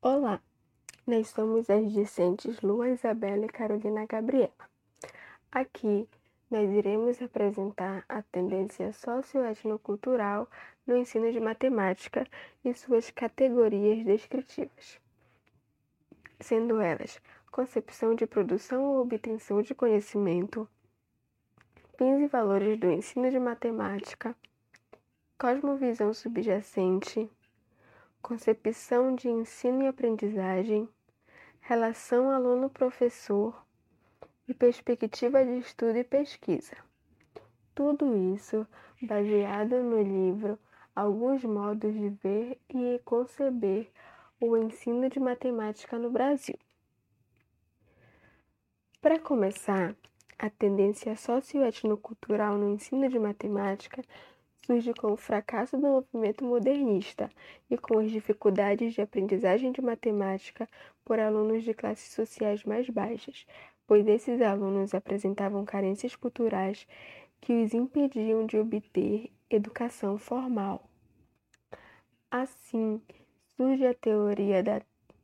Olá, nós somos as discentes Lua Isabela e Carolina Gabriela. Aqui nós iremos apresentar a tendência socioetnocultural no ensino de matemática e suas categorias descritivas, sendo elas concepção de produção ou obtenção de conhecimento, fins e valores do ensino de matemática, cosmovisão subjacente, concepção de ensino e aprendizagem, relação aluno-professor e perspectiva de estudo e pesquisa. Tudo isso baseado no livro Alguns Modos de Ver e Conceber o Ensino de Matemática no Brasil. Para começar, a tendência socioetnocultural no ensino de matemática surge com o fracasso do movimento modernista e com as dificuldades de aprendizagem de matemática por alunos de classes sociais mais baixas, pois esses alunos apresentavam carências culturais que os impediam de obter educação formal. Assim, surge a teoria da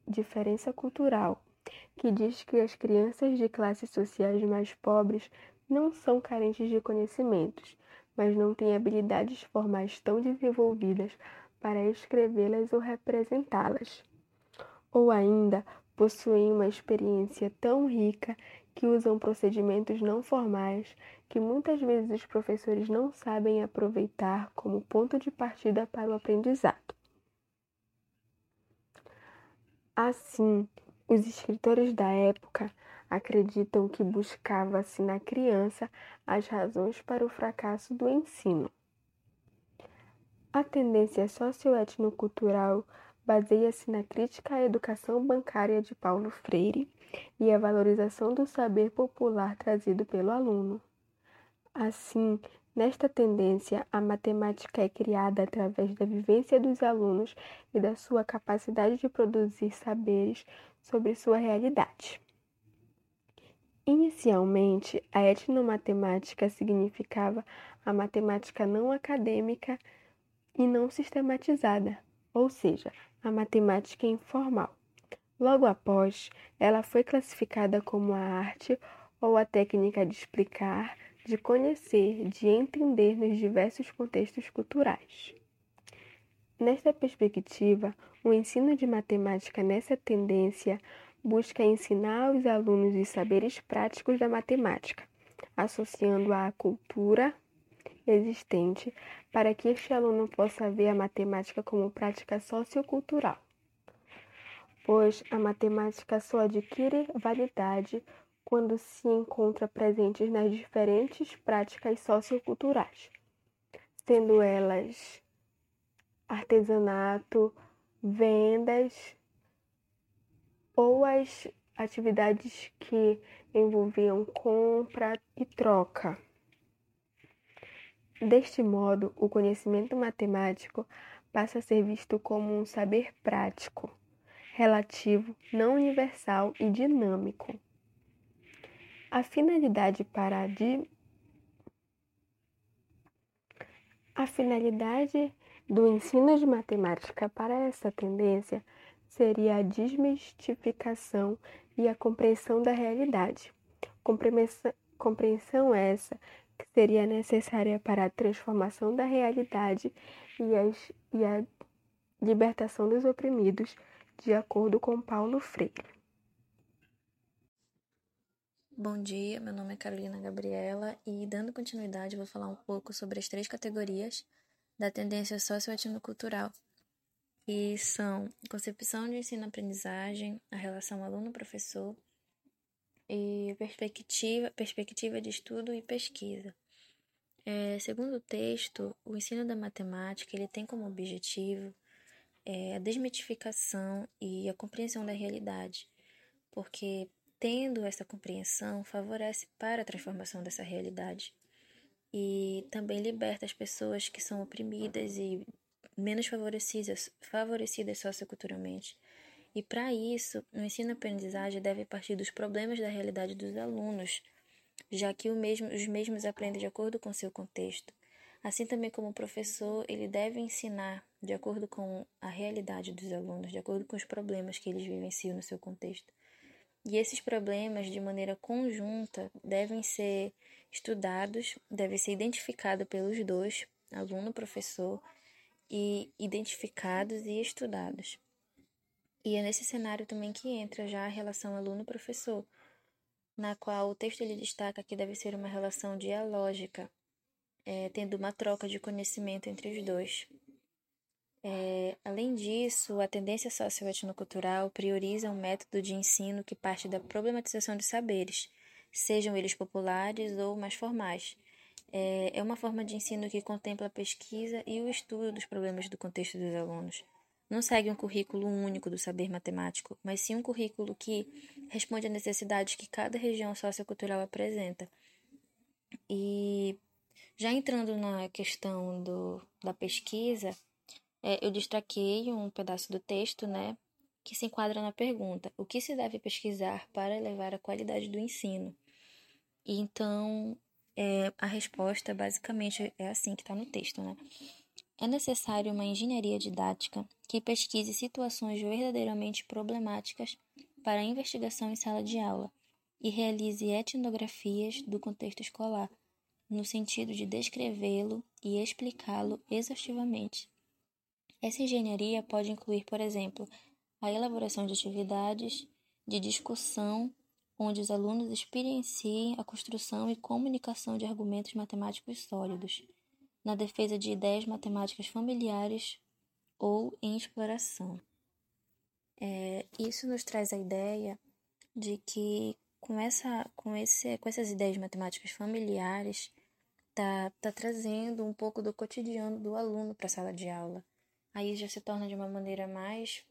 diferença cultural, que diz que as crianças de classes sociais mais pobres não são carentes de conhecimentos, mas não têm habilidades formais tão desenvolvidas para escrevê-las ou representá-las. Ou ainda possuem uma experiência tão rica que usam procedimentos não formais que muitas vezes os professores não sabem aproveitar como ponto de partida para o aprendizado. Assim, os escritores da época acreditam que buscava-se na criança as razões para o fracasso do ensino. A tendência socioetnocultural baseia-se na crítica à educação bancária de Paulo Freire e a valorização do saber popular trazido pelo aluno. Assim, nesta tendência, a matemática é criada através da vivência dos alunos e da sua capacidade de produzir saberes sobre sua realidade. Inicialmente, a etnomatemática significava a matemática não acadêmica e não sistematizada, ou seja, a matemática informal. Logo após, ela foi classificada como a arte ou a técnica de explicar, de conhecer, de entender nos diversos contextos culturais. Nesta perspectiva, o ensino de matemática nessa tendência busca ensinar aos alunos os saberes práticos da matemática, associando-a à cultura existente para que este aluno possa ver a matemática como prática sociocultural. Pois a matemática só adquire validade quando se encontra presente nas diferentes práticas socioculturais, sendo elas artesanato, vendas, ou as atividades que envolviam compra e troca. Deste modo, o conhecimento matemático passa a ser visto como um saber prático, relativo, não universal e dinâmico. A finalidade para a, a finalidade do ensino de matemática para essa tendência seria a desmistificação e a compreensão da realidade. Compreensão essa que seria necessária para a transformação da realidade e, as, e a libertação dos oprimidos, de acordo com Paulo Freire. Bom dia, meu nome é Carolina Gabriela e, dando continuidade, vou falar um pouco sobre as três categorias da tendência socioetnocultural que são concepção de ensino-aprendizagem, a relação aluno-professor e perspectiva, perspectiva de estudo e pesquisa. É, segundo o texto, o ensino da matemática ele tem como objetivo é, a desmitificação e a compreensão da realidade, porque tendo essa compreensão favorece para a transformação dessa realidade e também liberta as pessoas que são oprimidas e menos favorecidas, favorecidas socioculturalmente. E para isso, o ensino-aprendizagem deve partir dos problemas da realidade dos alunos, já que mesmo, os mesmos aprendem de acordo com seu contexto. Assim também como o professor, ele deve ensinar de acordo com a realidade dos alunos, de acordo com os problemas que eles vivenciam no seu contexto. E esses problemas, de maneira conjunta, devem ser estudados, devem ser identificados pelos dois, aluno e identificados e estudados. E é nesse cenário também que entra já a relação aluno-professor, na qual o texto ele destaca que deve ser uma relação dialógica, é, tendo uma troca de conhecimento entre os dois. É, além disso, a tendência socioetnocultural prioriza um método de ensino que parte da problematização de saberes, sejam eles populares ou mais formais. É, é uma forma de ensino que contempla a pesquisa e o estudo dos problemas do contexto dos alunos não segue um currículo único do saber matemático, mas sim um currículo que responde à necessidades que cada região sociocultural apresenta. E já entrando na questão do, da pesquisa, é, eu destaquei um pedaço do texto, né, que se enquadra na pergunta: o que se deve pesquisar para elevar a qualidade do ensino? E então, é, a resposta basicamente é assim que está no texto, né? É necessário uma engenharia didática que pesquise situações verdadeiramente problemáticas para a investigação em sala de aula e realize etnografias do contexto escolar, no sentido de descrevê-lo e explicá-lo exaustivamente. Essa engenharia pode incluir, por exemplo, a elaboração de atividades de discussão onde os alunos experienciem a construção e comunicação de argumentos matemáticos sólidos na defesa de ideias matemáticas familiares ou em exploração. É, isso nos traz a ideia de que com, essa, com, esse, com essas ideias matemáticas familiares, tá, tá trazendo um pouco do cotidiano do aluno para a sala de aula. Aí já se torna de uma maneira mais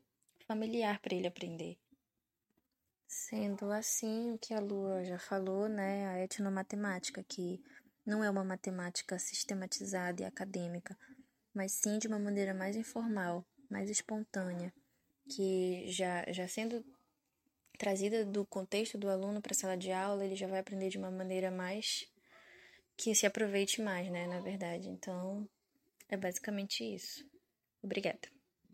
familiar para ele aprender. Sendo assim, o que a Lua já falou, né, a etnomatemática, que não é uma matemática sistematizada e acadêmica, mas sim de uma maneira mais informal, mais espontânea, que já, já sendo trazida do contexto do aluno para a sala de aula, ele já vai aprender de uma maneira mais que se aproveite mais, né, na verdade. Então, é basicamente isso. Obrigada.